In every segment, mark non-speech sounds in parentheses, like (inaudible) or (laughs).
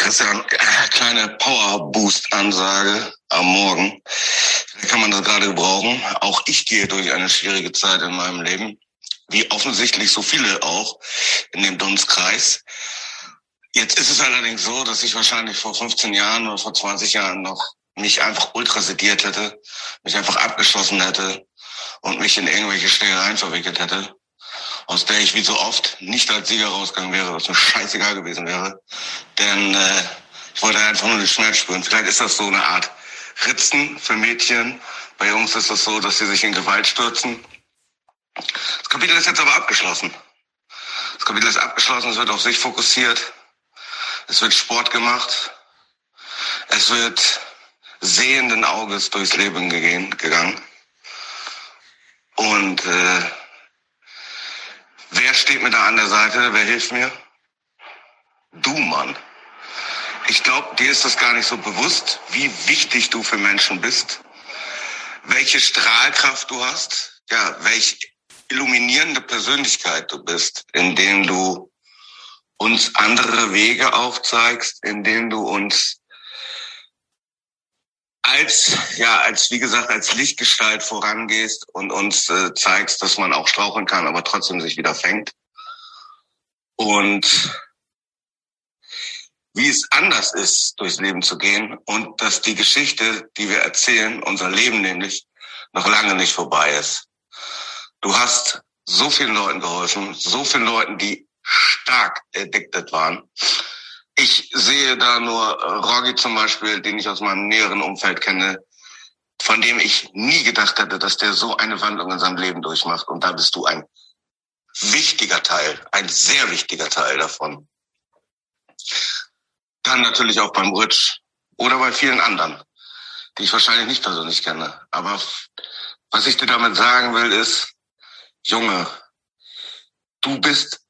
Christian, kleine Power Boost Ansage am Morgen. Vielleicht kann man das gerade gebrauchen. Auch ich gehe durch eine schwierige Zeit in meinem Leben, wie offensichtlich so viele auch in dem Dunstkreis. Jetzt ist es allerdings so, dass ich wahrscheinlich vor 15 Jahren oder vor 20 Jahren noch mich einfach ultrasediert hätte, mich einfach abgeschossen hätte und mich in irgendwelche Schlägereien verwickelt hätte aus der ich wie so oft nicht als Sieger rausgegangen wäre, was mir scheißegal gewesen wäre. Denn äh, ich wollte einfach nur den Schmerz spüren. Vielleicht ist das so eine Art Ritzen für Mädchen. Bei Jungs ist das so, dass sie sich in Gewalt stürzen. Das Kapitel ist jetzt aber abgeschlossen. Das Kapitel ist abgeschlossen, es wird auf sich fokussiert. Es wird Sport gemacht. Es wird sehenden Auges durchs Leben gegangen. Und äh, Wer steht mir da an der Seite? Wer hilft mir? Du, Mann. Ich glaube, dir ist das gar nicht so bewusst, wie wichtig du für Menschen bist, welche Strahlkraft du hast, ja, welche illuminierende Persönlichkeit du bist, indem du uns andere Wege aufzeigst, indem du uns als, ja, als, wie gesagt, als Lichtgestalt vorangehst und uns äh, zeigst, dass man auch straucheln kann, aber trotzdem sich wieder fängt. Und wie es anders ist, durchs Leben zu gehen und dass die Geschichte, die wir erzählen, unser Leben nämlich, noch lange nicht vorbei ist. Du hast so vielen Leuten geholfen, so vielen Leuten, die stark addicted waren, ich sehe da nur äh, Rogi zum Beispiel, den ich aus meinem näheren Umfeld kenne, von dem ich nie gedacht hätte, dass der so eine Wandlung in seinem Leben durchmacht. Und da bist du ein wichtiger Teil, ein sehr wichtiger Teil davon. Dann natürlich auch beim Rutsch oder bei vielen anderen, die ich wahrscheinlich nicht persönlich kenne. Aber was ich dir damit sagen will, ist, Junge, du bist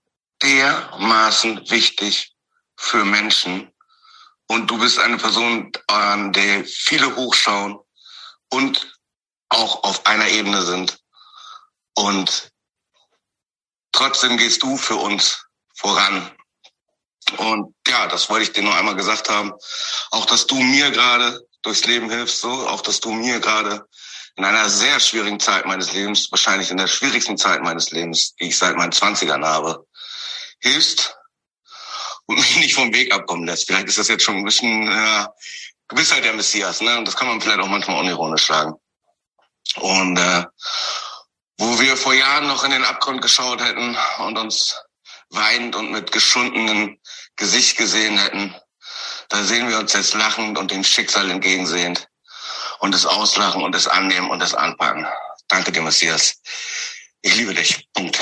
dermaßen wichtig für Menschen. Und du bist eine Person, an der viele hochschauen und auch auf einer Ebene sind. Und trotzdem gehst du für uns voran. Und ja, das wollte ich dir nur einmal gesagt haben. Auch, dass du mir gerade durchs Leben hilfst, so, auch, dass du mir gerade in einer sehr schwierigen Zeit meines Lebens, wahrscheinlich in der schwierigsten Zeit meines Lebens, die ich seit meinen Zwanzigern habe, hilfst und mich nicht vom Weg abkommen lässt. Vielleicht ist das jetzt schon ein bisschen äh, Gewissheit der Messias, ne? Und das kann man vielleicht auch manchmal unironisch sagen. Und äh, wo wir vor Jahren noch in den Abgrund geschaut hätten und uns weinend und mit geschundenem Gesicht gesehen hätten, da sehen wir uns jetzt lachend und dem Schicksal entgegensehend und es auslachen und es annehmen und es anpacken. Danke dir, Messias. Ich liebe dich. Punkt.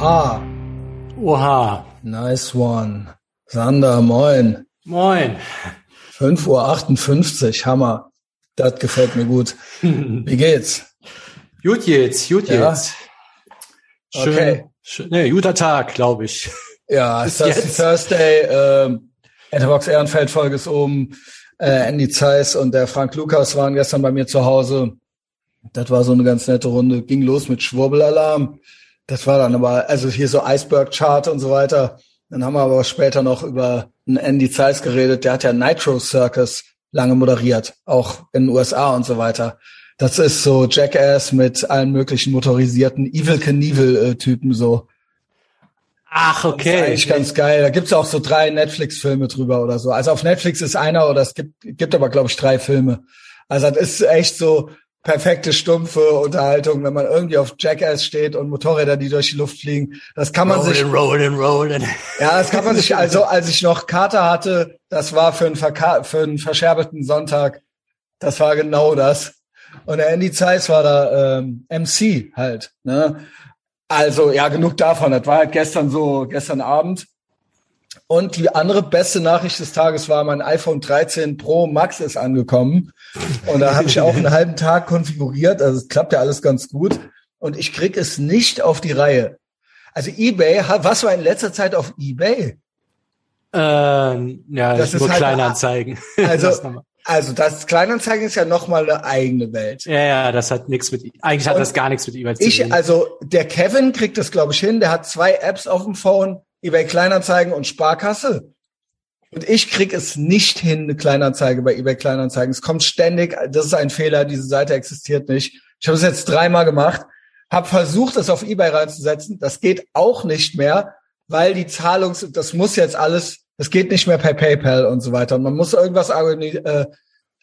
Oha. Oha. Nice one. Sander, moin. Moin. 5.58 Uhr, Hammer. Das gefällt mir gut. (laughs) Wie geht's? Gut geht's, gut Ja? geht's. Schön, Okay. schön, nee, guter Tag, glaube ich. Ja, (laughs) Bis Thirsty jetzt. Thursday, ähm, Etherbox Ehrenfeld Folge ist oben. Äh, Andy Zeiss und der Frank Lukas waren gestern bei mir zu Hause. Das war so eine ganz nette Runde. Ging los mit Schwurbelalarm. Das war dann aber, also hier so Iceberg Chart und so weiter. Dann haben wir aber später noch über einen Andy Zeiss geredet. Der hat ja Nitro Circus lange moderiert, auch in den USA und so weiter. Das ist so Jackass mit allen möglichen motorisierten Evil Knievel äh, Typen so. Ach, Das ist okay. eigentlich ganz geil. Da gibt's auch so drei Netflix-Filme drüber oder so. Also auf Netflix ist einer oder es gibt, gibt aber, glaube ich, drei Filme. Also das ist echt so perfekte, stumpfe Unterhaltung, wenn man irgendwie auf Jackass steht und Motorräder, die durch die Luft fliegen. Das kann man sich, rolling, rolling. ja, das kann man sich, (laughs) also als ich noch Kater hatte, das war für einen, Verka für einen verscherbelten Sonntag, das war genau das. Und der Andy Zeiss war da ähm, MC halt. Ne? Also ja, genug davon. Das war halt gestern so, gestern Abend. Und die andere beste Nachricht des Tages war, mein iPhone 13 Pro Max ist angekommen. Und da habe ich auch einen halben Tag konfiguriert. Also es klappt ja alles ganz gut. Und ich krieg es nicht auf die Reihe. Also eBay, was war in letzter Zeit auf eBay? Ähm, ja, Das nur ist halt- Kleinanzeigen. (laughs) Also, Das. Also das Kleinanzeigen ist ja nochmal eine eigene Welt. Ja, ja, das hat nichts mit, eigentlich hat Und das gar nichts mit eBay zu Ich, tun. also der Kevin kriegt das, glaube ich, hin. Der hat zwei Apps auf dem Phone, eBay Kleinanzeigen und Sparkasse. Und ich krieg es nicht hin, eine Kleinanzeige bei eBay Kleinanzeigen. Es kommt ständig, das ist ein Fehler, diese Seite existiert nicht. Ich habe es jetzt dreimal gemacht, habe versucht, es auf eBay reinzusetzen. Das geht auch nicht mehr, weil die Zahlungs, das muss jetzt alles, das geht nicht mehr per PayPal und so weiter. Und man muss irgendwas äh,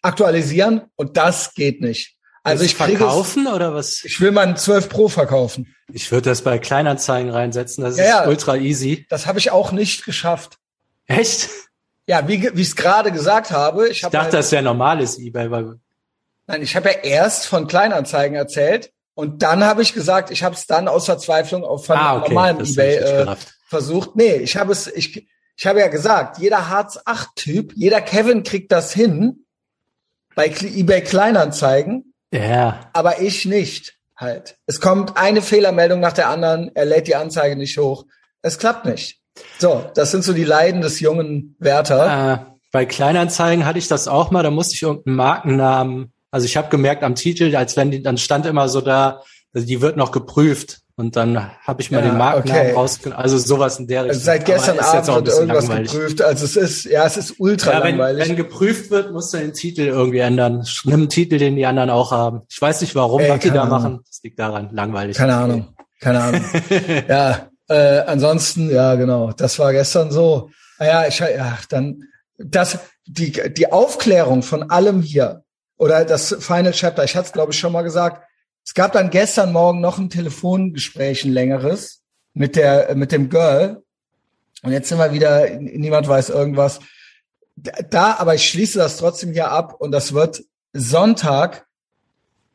aktualisieren und das geht nicht. Also ich kriege es, verkaufen oder was? ich will meinen 12 Pro verkaufen. Ich würde das bei Kleinanzeigen reinsetzen. Das Ja, ist ja. ultra easy. Das habe ich auch nicht geschafft. Echt? Ja, wie, wie ich es gerade gesagt habe, ich Ich dachte, das wäre normales eBay, weil nein, ich habe ja erst von Kleinanzeigen erzählt und dann habe ich gesagt, ich habe es dann aus Verzweiflung auf von ah, okay, normalem das eBay äh, versucht. Nee, ich habe es ich ich habe ja gesagt, jeder Hartz 8 Typ, jeder Kevin kriegt das hin bei eBay Kleinanzeigen, Ja, aber ich nicht halt. Es kommt eine Fehlermeldung nach der anderen, er lädt die Anzeige nicht hoch. Es klappt nicht. So, das sind so die Leiden des jungen Werther. Äh, bei Kleinanzeigen hatte ich das auch mal, da musste ich irgendeinen Markennamen, also ich habe gemerkt am Titel, als wenn die, dann stand immer so da, also die wird noch geprüft und dann habe ich mal Ja, den Markennamen okay. rausgenommen, also sowas in der Also Richtung. seit gestern Aber ist jetzt auch ein Abend wird irgendwas langweilig. geprüft. Also es ist, ja, es ist ultra Ja, wenn, langweilig. wenn geprüft wird, musst du den Titel irgendwie ändern. Nimm einen Titel, den die anderen auch haben. Ich weiß nicht warum, Ey, was die da Ahnung. machen. Das liegt daran, langweilig. Keine Ahnung. Keine Ahnung. (laughs) ja, äh, ansonsten, ja, genau. Das war gestern so. Ah Ja, ich, ja, dann, das, die, die Aufklärung von allem hier oder das Final Chapter, ich hatte es glaube ich schon mal gesagt. Es gab dann gestern Morgen noch ein Telefongespräch, ein längeres mit der, mit dem Girl. Und jetzt sind wir wieder, niemand weiß irgendwas. Da, aber ich schließe das trotzdem hier ab und das wird Sonntag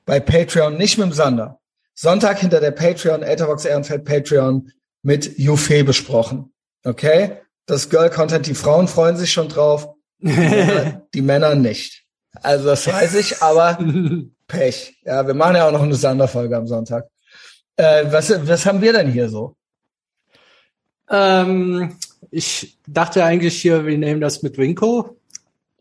bei Patreon, nicht mit dem Sander. Sonntag hinter der Patreon, Etherbox Ehrenfeld Patreon mit Jufe besprochen. Okay? Das Girl-Content, die Frauen freuen sich schon drauf, die Männer (laughs) nicht. Also das weiß ich, aber (laughs) Pech. Ja, wir machen ja auch noch eine Sonderfolge am Sonntag. Äh, was, was haben wir denn hier so? ähm, ich dachte eigentlich hier, wir nehmen das mit Winko.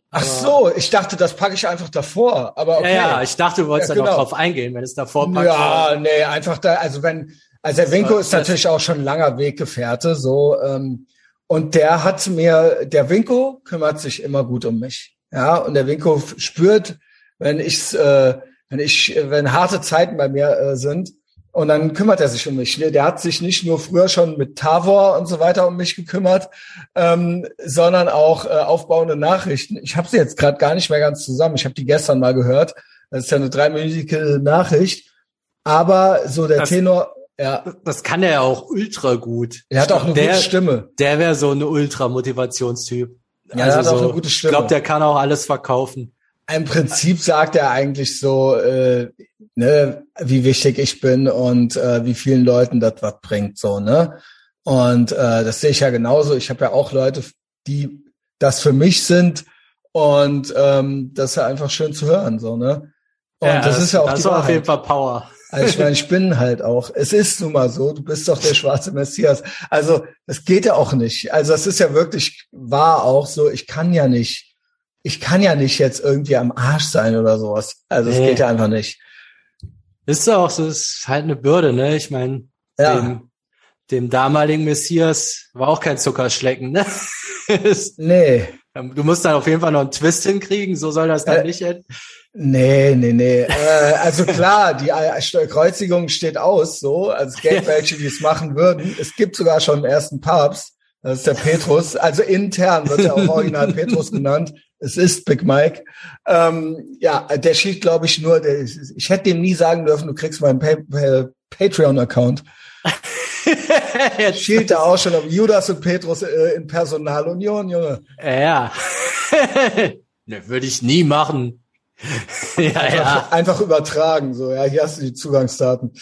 Ach so, ich dachte, das packe ich einfach davor. Aber okay. Ja, ja, ich dachte, du wolltest Ja, da noch genau. drauf eingehen, wenn es davor packt. Ja, nee, einfach da, also wenn, also der Winko ist natürlich auch schon ein langer Weggefährte, so, ähm, und der hat mir, der Winko kümmert sich immer gut um mich. Ja, und der Winko spürt, wenn ich, äh, wenn ich, wenn harte Zeiten bei mir äh, sind, und dann kümmert er sich um mich. Der hat sich nicht nur früher schon mit Tavor und so weiter um mich gekümmert, ähm, sondern auch äh, aufbauende Nachrichten. Ich habe sie jetzt gerade gar nicht mehr ganz zusammen. Ich habe die gestern mal gehört. Das ist ja eine dreiminütige Nachricht. Aber so der Das- Tenor, ja, Das kann er ja auch ultra gut. er hat Ich auch eine der, gute Stimme. Der wäre so ein ultra-Motivationstyp. Ja, er hat auch eine gute Ich Stimme. glaube, der kann auch alles verkaufen. Im Prinzip sagt er eigentlich so, äh, ne, wie wichtig ich bin und äh, wie vielen Leuten das was bringt, so, ne? Und äh, das sehe ich ja genauso. Ich habe ja auch Leute, die das für mich sind und ähm, das ist ja einfach schön zu hören, so, ne? Und das, ist ja auch das die war auf jeden Fall Power. Also ich meine, ich bin halt auch. Es ist nun mal so, du bist doch der schwarze Messias. Also es geht ja auch nicht. Also es ist ja wirklich wahr auch so, ich kann ja nicht, ich kann ja nicht jetzt irgendwie am Arsch sein oder sowas. Also es Nee. geht ja einfach nicht. Ist auch so, ist halt eine Bürde, ne? Ich meine, Ja. dem, dem damaligen Messias war auch kein Zuckerschlecken, ne? (laughs) Nee, du musst dann auf jeden Fall noch einen Twist hinkriegen, so soll das dann Äh, nicht enden. nee, nee, nee. äh, also klar, die äh, Kreuzigung steht aus, so. Es gäbe (laughs) welche, die es machen würden. Es gibt sogar schon einen ersten Papst. Das ist der Petrus. Also intern wird er auch original Petrus genannt. Es ist Big Mike. Ähm, ja, der schied, glaube ich, nur, der, ich hätte dem nie sagen dürfen, du kriegst meinen pa pa Patreon-Account. (laughs) Schielt da auch schon um Judas und Petrus äh, in Personalunion, Junge. Ja. (laughs) ne, würde ich nie machen. (laughs) ja, Einfach, ja. einfach übertragen, so, ja, hier hast du die Zugangsdaten.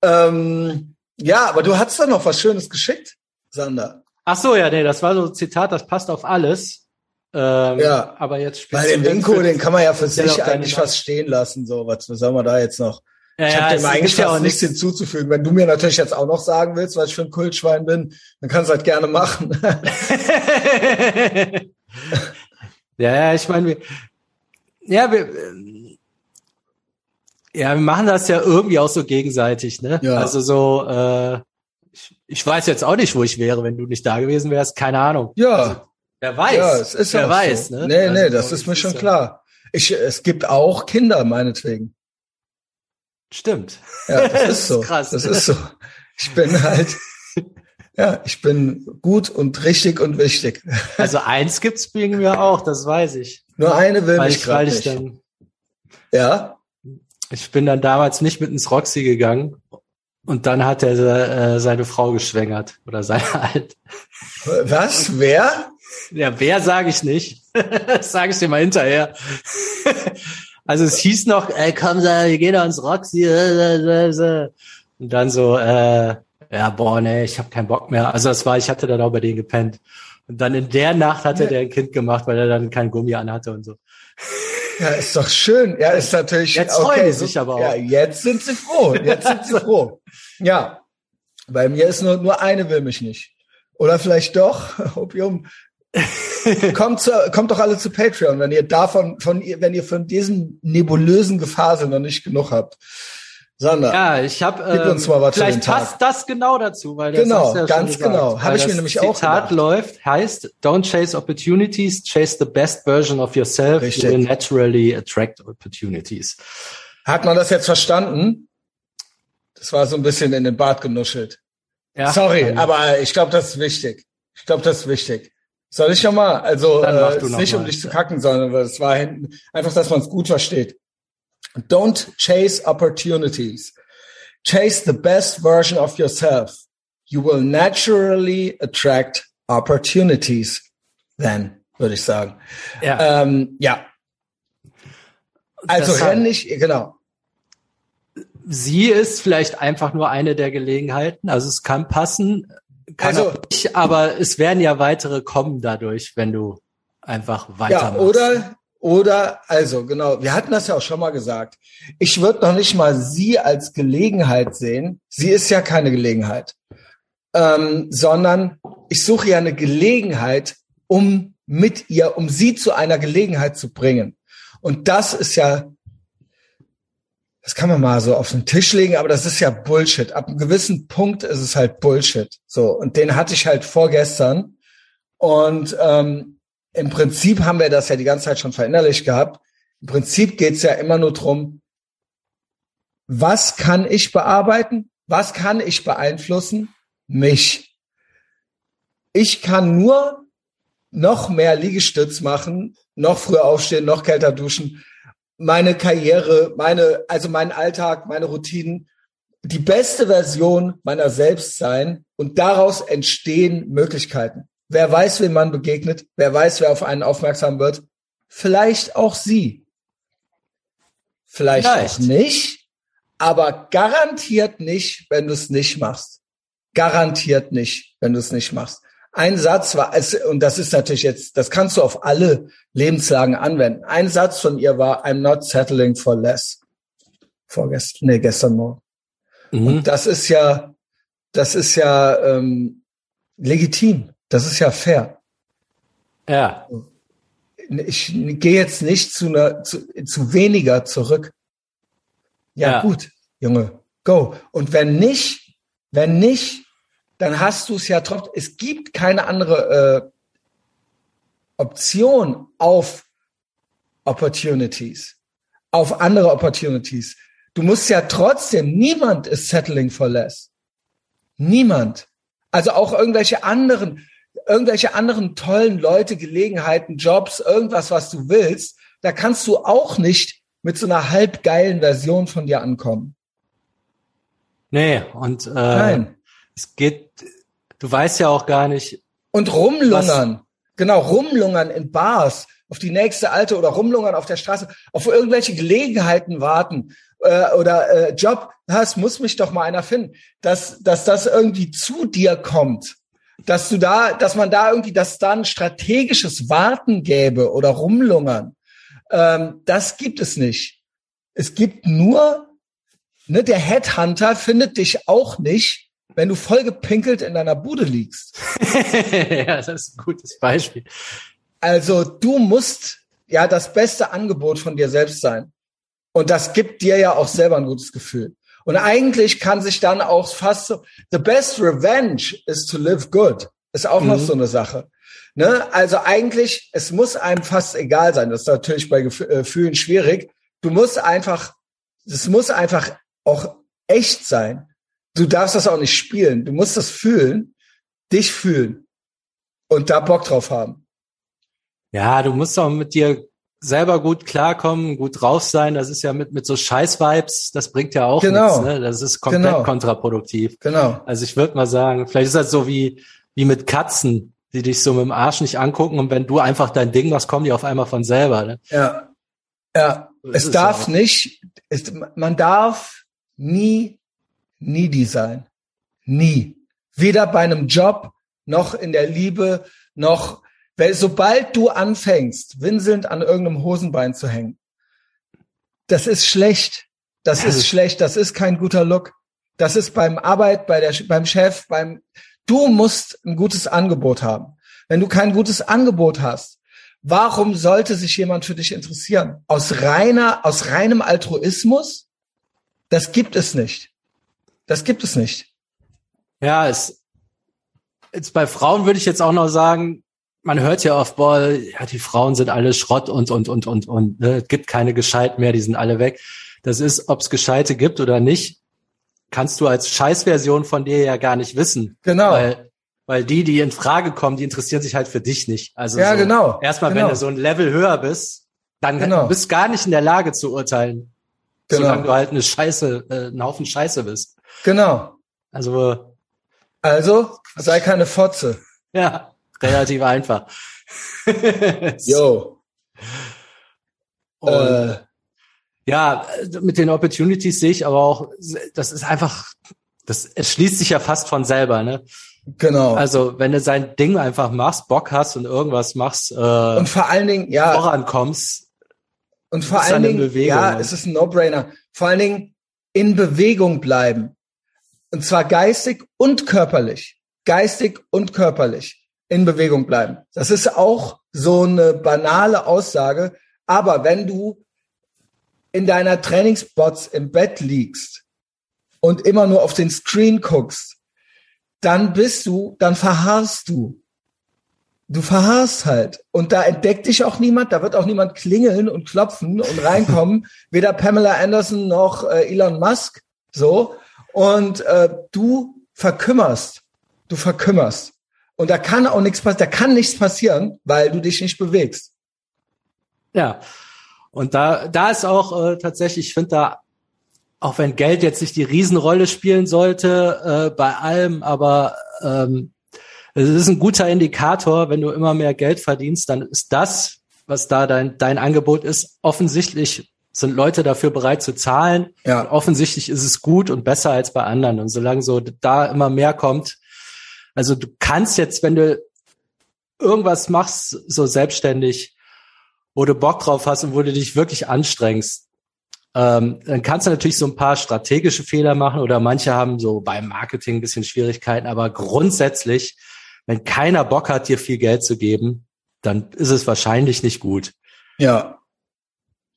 Ähm, ja, aber du hast da noch was Schönes geschickt, Sander. Ach so, ja, nee, das war so ein Zitat, das passt auf alles. Ähm, Ja. Aber jetzt Bei dem speziell Winko, den kann man ja für sich eigentlich fast stehen lassen, so, was, was soll man da jetzt noch? Ja, Ich ja, habe es dem eigentlich ja auch nichts hinzuzufügen. Wenn du mir natürlich jetzt auch noch sagen willst, was ich für ein Kultschwein bin, dann kannst du das gerne machen. (laughs) ja, ja, ich meine, wir- Ja, wir, ja, wir machen das ja irgendwie auch so gegenseitig, ne? Ja. Also so, äh, ich, ich weiß jetzt auch nicht, wo ich wäre, wenn du nicht da gewesen wärst. Keine Ahnung. Ja. Also, wer weiß. Ja, es ist wer weiß, so. ne? Nee, nee, Also, das so, ist mir schon klar. Ich, es gibt auch Kinder, meinetwegen. Stimmt. Ja, das (laughs) ist so. krass. Das ist so. Ich bin halt, (laughs) ja, ich bin gut und richtig und wichtig. Also eins gibt's wegen mir auch, das weiß ich. Nur eine will Weil mich ich, weil gerade ich nicht. dann, Ja, ich bin dann damals nicht mit ins Roxy gegangen und dann hat er äh, seine Frau geschwängert oder seine (laughs) Alt. was? Wer? Ja, wer sage ich nicht. (laughs) das sage ich dir mal hinterher. (laughs) also es hieß noch, ey, komm, wir gehen ins Roxy. Und dann so, äh, ja, boah, nee, ich habe keinen Bock mehr. Also das war, ich hatte dann auch bei denen gepennt. Und dann in der Nacht hatte Ja. der ein Kind gemacht, weil er dann kein Gummi anhatte und so. Ja, ist doch schön. Ja, ist natürlich. Jetzt freuen sie sich aber auch. Ja, jetzt sind sie froh. Jetzt sind sie froh. Ja, bei mir ist nur nur eine will mich nicht. Oder vielleicht doch. (laughs) Opium. kommt, zu, kommt doch alle zu Patreon, wenn ihr davon, von ihr, wenn ihr von diesem nebulösen Gefasel noch nicht genug habt. Sander, Ja, ich habe ähm, uns mal was vielleicht passt das genau dazu, weil das Genau, ja ganz genau. Hab Weil ich mir nämlich auch Zitat läuft, heißt, don't chase opportunities, chase the best version of yourself. Richtig. You will naturally attract opportunities. hat man das jetzt verstanden? Das war so ein bisschen in den Bart genuschelt. Ja, Sorry, dann- aber ich glaube, das ist wichtig. Ich glaube, das ist wichtig. Soll ich schon mal? Also äh, noch nicht um mal. dich zu kacken, sondern es war hinten einfach, dass man es gut versteht. Don't chase opportunities. Chase the best version of yourself. You will naturally attract opportunities. Then, würde ich sagen. ja. Ähm, ja. Also Das renn nicht, genau. Sie ist vielleicht einfach nur eine der Gelegenheiten. Also es kann passen, kann Also- auch nicht, aber es werden ja weitere kommen dadurch, wenn du einfach Ja, weitermachst. oder, oder, also genau, wir hatten das ja auch schon mal gesagt. Ich würde noch nicht mal sie als Gelegenheit sehen. Sie ist ja keine Gelegenheit, ähm, sondern ich suche ja eine Gelegenheit, um mit ihr, um sie zu einer Gelegenheit zu bringen. Und das ist ja, das kann man mal so auf den Tisch legen, aber das ist ja Bullshit. Ab einem gewissen Punkt ist es halt Bullshit. So, und den hatte ich halt vorgestern. Und ähm, im Prinzip haben wir das ja die ganze Zeit schon verinnerlicht gehabt. Im Prinzip geht's ja immer nur drum, was kann ich bearbeiten? Was kann ich beeinflussen? Mich. Ich kann nur noch mehr Liegestütz machen, noch früher aufstehen, noch kälter duschen, meine Karriere, meine, also meinen Alltag, meine Routinen, die beste Version meiner selbst sein und daraus entstehen Möglichkeiten. Wer weiß, wem man begegnet, wer weiß, wer auf einen aufmerksam wird. Vielleicht auch sie. Vielleicht, Vielleicht. auch nicht, aber garantiert nicht, wenn du es nicht machst. Garantiert nicht, wenn du es nicht machst. Ein Satz war, es, und das ist natürlich jetzt, das kannst du auf alle Lebenslagen anwenden. Ein Satz von ihr war, I'm not settling for less. Vorgestern, nee, gestern Morgen. Mhm. Und das ist ja, das ist ja ähm, legitim. Das ist ja fair. Ja, Ich gehe jetzt nicht zu, einer, zu, zu weniger zurück. Ja, Ja. gut, Junge, go. Und wenn nicht, wenn nicht, dann hast du es ja trotzdem. Es gibt keine andere äh, Option auf Opportunities, auf andere Opportunities. Du musst ja trotzdem, niemand ist settling for less. Niemand. Also auch irgendwelche anderen, irgendwelche anderen tollen Leute, Gelegenheiten, Jobs, irgendwas, was du willst, da kannst du auch nicht mit so einer halbgeilen Version von dir ankommen. nee, und äh, Nein. es geht, du weißt ja auch gar nicht, Und rumlungern. Genau, rumlungern in Bars, auf die nächste alte oder rumlungern auf der Straße, auf irgendwelche Gelegenheiten warten äh, oder äh, Job, das muss mich doch mal einer finden, dass, dass das irgendwie zu dir kommt. Dass du da, dass man da irgendwie, dass da ein strategisches Warten gäbe oder rumlungern. Ähm, das gibt es nicht. Es gibt nur, ne, der Headhunter findet dich auch nicht, wenn du voll gepinkelt in deiner Bude liegst. (laughs) ja, das ist ein gutes Beispiel. Also du musst, ja, das beste Angebot von dir selbst sein. Und das gibt dir ja auch selber ein gutes Gefühl. Und eigentlich kann sich dann auch fast so, the best revenge is to live good. Ist auch mhm. noch so eine Sache. Ne? Also eigentlich, es muss einem fast egal sein. Das ist natürlich bei äh, Gefühlen schwierig. Du musst einfach, es muss einfach auch echt sein. Du darfst das auch nicht spielen. Du musst das fühlen, dich fühlen und da Bock drauf haben. Ja, du musst auch mit dir selber gut klarkommen, gut drauf sein. Das ist ja mit, mit so Scheiß-Vibes, das bringt ja auch genau. nichts. Ne? Das ist komplett genau. kontraproduktiv. Genau. Also ich würde mal sagen, vielleicht ist das so wie, wie mit Katzen, die dich so mit dem Arsch nicht angucken und wenn du einfach dein Ding machst, kommen die auf einmal von selber. Ne? Ja. Ja. es darf nicht, es, man darf nie needy sein. Nie. Weder bei einem Job, noch in der Liebe, noch weil sobald du anfängst, winselnd an irgendeinem Hosenbein zu hängen, das ist schlecht. Das ja, ist schlecht. Das ist kein guter Look. Das ist beim Arbeit, bei der, beim Chef, beim, du musst ein gutes Angebot haben. Wenn du kein gutes Angebot hast, warum sollte sich jemand für dich interessieren? Aus reiner, aus reinem Altruismus? Das gibt es nicht. Das gibt es nicht. Ja, es, jetzt bei Frauen würde ich jetzt auch noch sagen, man hört ja oft, boah, ja, die Frauen sind alle Schrott und, und, und, und, und, ne, es gibt keine Gescheit mehr, die sind alle weg. Das ist, ob es Gescheite gibt oder nicht, kannst du als Scheißversion von dir ja gar nicht wissen. Genau. Weil, weil die, die in Frage kommen, die interessieren sich halt für dich nicht. Also ja, so, genau. Erstmal, genau. wenn du so ein Level höher bist, dann genau. bist gar nicht in der Lage zu urteilen, genau. solange du halt eine Scheiße, äh, ein Haufen Scheiße bist. Genau. Also, also sei keine Fotze. (laughs) Ja relativ einfach. (laughs) Yo. Äh. Ja, mit den Opportunities sehe ich aber auch, das ist einfach, das es schließt sich ja fast von selber, ne? Genau. Also wenn du sein Ding einfach machst, Bock hast und irgendwas machst äh, und vor allen Dingen ja vorankommst und vor allen Dingen Bewegung, ja, es ist ein No-Brainer. Vor allen Dingen in Bewegung bleiben und zwar geistig und körperlich, geistig und körperlich in Bewegung bleiben. Das ist auch so eine banale Aussage. Aber wenn du in deiner Trainingsbots im Bett liegst und immer nur auf den Screen guckst, dann bist du, dann verharrst du. Du verharrst halt. Und da entdeckt dich auch niemand, da wird auch niemand klingeln und klopfen und reinkommen. (laughs) Weder Pamela Anderson noch äh, Elon Musk. So. Und äh, du verkümmerst. Du verkümmerst. Und da kann auch nichts passieren, da kann nichts passieren, weil du dich nicht bewegst. Ja. Und da, da ist auch äh, tatsächlich, ich finde da, auch wenn Geld jetzt nicht die Riesenrolle spielen sollte, äh, bei allem, aber ähm, es ist ein guter Indikator, wenn du immer mehr Geld verdienst, dann ist das, was da dein, dein Angebot ist, offensichtlich sind Leute dafür bereit zu zahlen. Ja. Und offensichtlich ist es gut und besser als bei anderen. Und solange so da immer mehr kommt, also du kannst jetzt, wenn du irgendwas machst, so selbstständig, wo du Bock drauf hast und wo du dich wirklich anstrengst, ähm, dann kannst du natürlich so ein paar strategische Fehler machen oder manche haben so beim Marketing ein bisschen Schwierigkeiten, aber grundsätzlich, wenn keiner Bock hat, dir viel Geld zu geben, dann ist es wahrscheinlich nicht gut. Ja.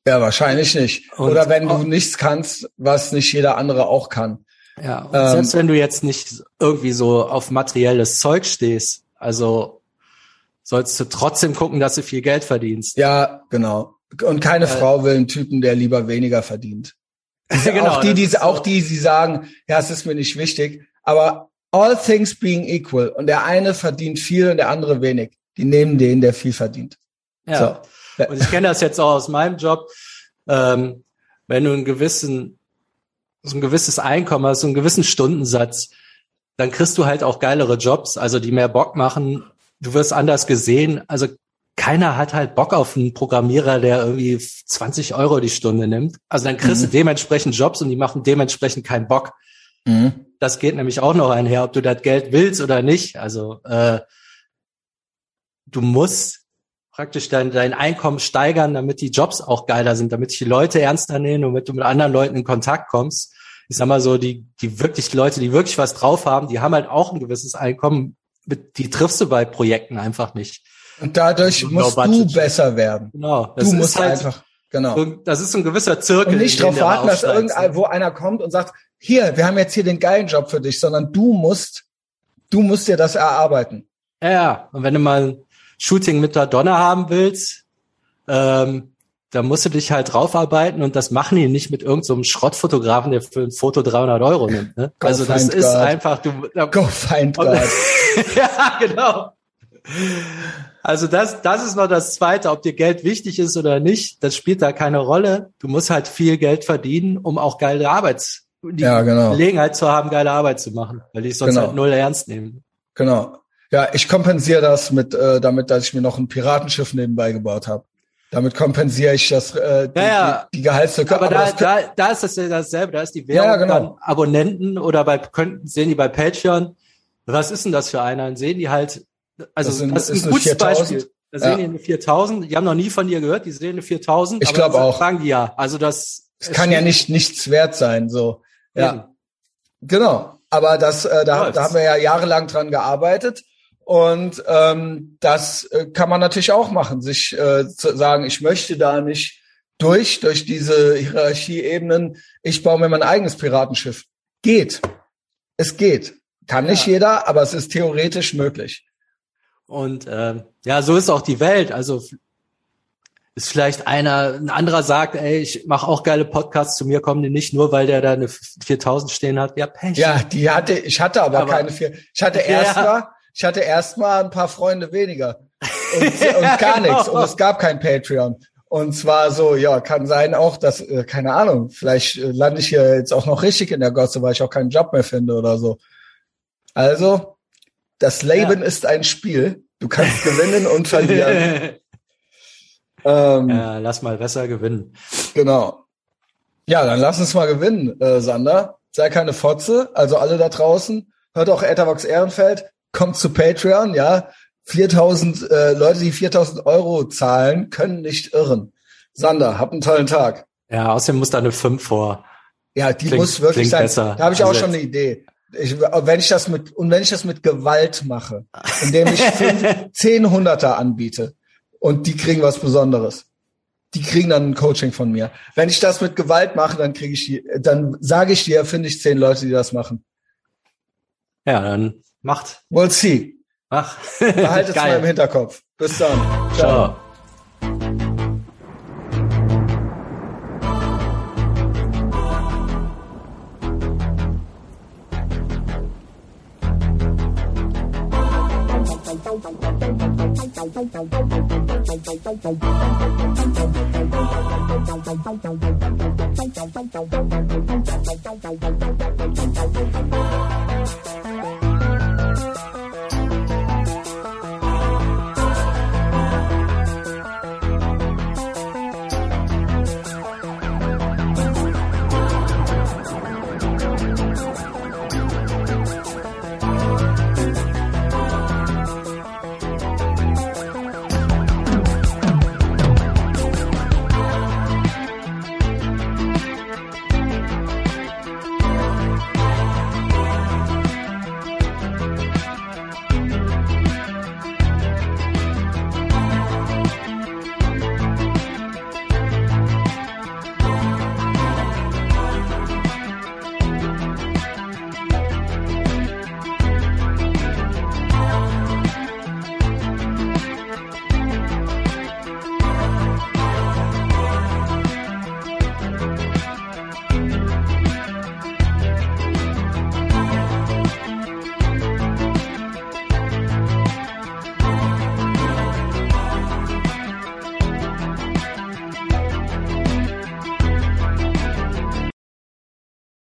Ja, wahrscheinlich nicht. Und oder wenn du nichts kannst, was nicht jeder andere auch kann. Ja, ähm, selbst wenn du jetzt nicht irgendwie so auf materielles Zeug stehst, also sollst du trotzdem gucken, dass du viel Geld verdienst. Ja, genau. Und keine äh, Frau will einen Typen, der lieber weniger verdient. (laughs) genau, auch die, die, so. auch die, die sagen, ja, es ist mir nicht wichtig, aber all things being equal und der eine verdient viel und der andere wenig. Die nehmen den, der viel verdient. Ja. So. Und ich kenne das jetzt auch aus meinem Job. Ähm, wenn du einen gewissen so ein gewisses Einkommen hast, so einen gewissen Stundensatz, dann kriegst du halt auch geilere Jobs, also die mehr Bock machen. Du wirst anders gesehen. Also keiner hat halt Bock auf einen Programmierer, der irgendwie 20 Euro die Stunde nimmt. Also dann kriegst mhm. du dementsprechend Jobs und die machen dementsprechend keinen Bock. Mhm. Das geht nämlich auch noch einher, ob du das Geld willst oder nicht. Also äh, du musst praktisch dein, dein Einkommen steigern, damit die Jobs auch geiler sind, damit die Leute ernster nehmen, damit du mit anderen Leuten in Kontakt kommst. Ich sag mal so, die, die wirklich Leute, die wirklich was drauf haben, die haben halt auch ein gewisses Einkommen, die triffst du bei Projekten einfach nicht. Und dadurch No musst du besser werden. Genau. Du musst einfach, genau. das ist so ein gewisser Zirkel. Und nicht darauf warten, dass aufsteigst, ne? irgendwo einer kommt und sagt, hier, wir haben jetzt hier den geilen Job für dich, sondern du musst, du musst dir das erarbeiten. Ja, ja. Und wenn du mal Shooting mit Madonna haben willst, ähm, da musst du dich halt draufarbeiten und das machen die nicht mit irgendeinem so Schrottfotografen, der für ein Foto 300 Euro nimmt. Ne? Also das ist God. einfach, du, Go find God. (laughs) ja, genau. Also das, das ist noch das Zweite, ob dir Geld wichtig ist oder nicht, das spielt da keine Rolle. Du musst halt viel Geld verdienen, um auch geile Arbeits, die Ja, genau. Gelegenheit zu haben, geile Arbeit zu machen, weil die es sonst Genau. halt null ernst nehmen. Genau. Ja, ich kompensiere das mit, äh, damit, dass ich mir noch ein Piratenschiff nebenbei gebaut habe. Damit kompensiere ich das, äh, die, Ja, ja. die, die Gehaltslücke. Aber, da, das kö- da, da ist das ja dasselbe, da ist die Währung Ja, genau. Abonnenten oder bei könnten sehen die bei Patreon, was ist denn das für einer? Dann sehen die halt, also Das sind- das, ist ein gutes 4000. Beispiel. Da Ja. sehen die eine 4000, die haben noch nie von dir gehört, die sehen eine 4000. Ich aber glaub dann auch. Sagen die ja. Also das es kann ja nicht nichts wert sein, so. Ja. Eben. Genau, aber das, äh, da, da haben wir ja jahrelang dran gearbeitet und ähm, das äh, kann man natürlich auch machen, sich äh, zu sagen, ich möchte da nicht durch durch diese Hierarchieebenen. Ich baue mir mein eigenes Piratenschiff. Geht, es geht. Kann nicht Ja. jeder, aber es ist theoretisch möglich. Und ähm, ja, so ist auch die Welt. Also ist vielleicht einer, ein anderer sagt, ey, ich mache auch geile Podcasts, zu mir kommen die nicht nur, weil der da eine 4000 stehen hat. Ja, Pech. Ja, die hatte ich hatte aber, Aber- keine vier. Ich hatte (laughs) Ja. erstmal, ich hatte erstmal ein paar Freunde weniger und, (laughs) und Ja, gar genau. nichts und es gab kein Patreon. Und zwar so, ja, kann sein auch, dass äh, keine Ahnung, vielleicht äh, lande ich hier jetzt auch noch richtig in der Gosse, weil ich auch keinen Job mehr finde oder so. Also, das Leben ist ein Spiel. Du kannst gewinnen und verlieren. (laughs) Ähm, ja, lass mal besser gewinnen. Genau. Ja, dann lass uns mal gewinnen, äh, Sander. Sei keine Fotze. Also alle da draußen, hört auch Ethervox Ehrenfeld, kommt zu Patreon, ja. 4000 äh, Leute, die 4000 Euro zahlen, können nicht irren. Sander, hab einen tollen Tag. Ja, außerdem muss da eine 5 vor. Ja, die Klingt- muss wirklich sein. besser. Da habe ich auch Also schon eine Idee. Ich, wenn ich das mit und wenn ich das mit Gewalt mache, indem ich fünf, (laughs) zehn Hunderter anbiete und die kriegen was Besonderes, die kriegen dann ein Coaching von mir. Wenn ich das mit Gewalt mache, dann kriege ich die, dann sage ich dir, finde ich zehn Leute, die das machen. Ja, dann macht. We'll see. Mach. Behaltet (laughs) es mal im. Hinterkopf. Bis dann. Ciao. Thank you.